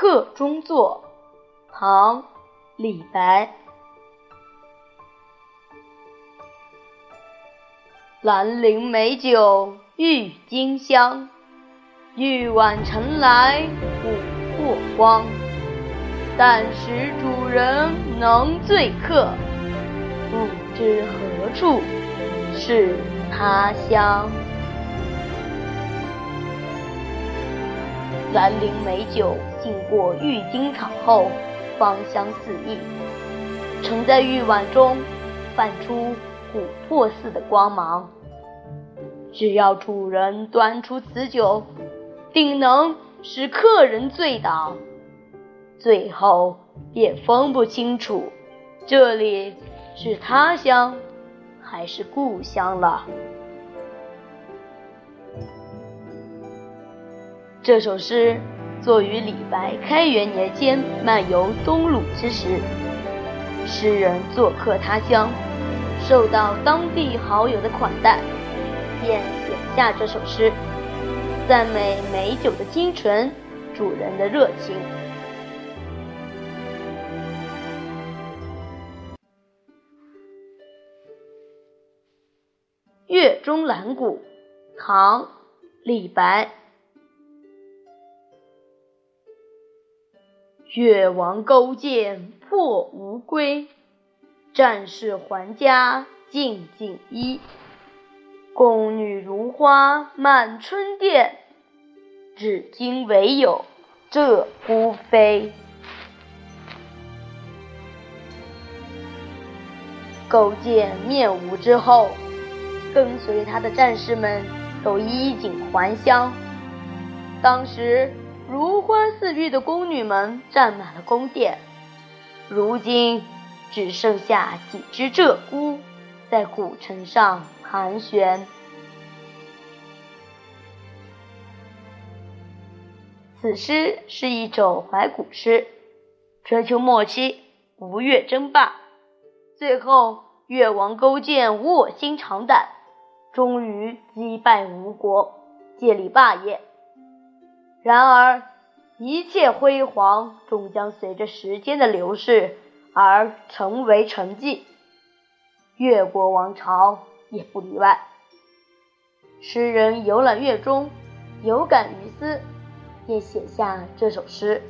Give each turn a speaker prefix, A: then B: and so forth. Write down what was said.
A: 客中作，唐·李白。兰陵美酒郁金香，玉碗盛来琥珀光。但使主人能醉客，不知何处是他乡。兰陵美酒浸过郁金场后，芳香四溢，盛在玉碗中，泛出琥珀似的光芒。只要主人端出此酒，定能使客人醉倒，最后也分不清楚这里是他乡还是故乡了。这首诗作于李白开元年间漫游东鲁之时，诗人做客他乡，受到当地好友的款待，便写下这首诗，赞美美酒的清纯，主人的热情。《月中兰谷》唐·李白。越王勾践破吴归，战士还家尽锦衣。宫女如花满春殿，至今唯有鹧鸪飞。勾践灭吴之后，跟随他的战士们都衣锦还乡。当时。如花似玉的宫女们占满了宫殿，如今只剩下几只鹧鸪在古城上盘旋。此诗是一首怀古诗。春秋末期，吴越争霸，最后越王勾践卧薪尝胆，终于击败吴国，建立霸业。然而，一切辉煌终将随着时间的流逝而成为沉寂，越国王朝也不例外。诗人游览越中，有感于斯，便写下这首诗。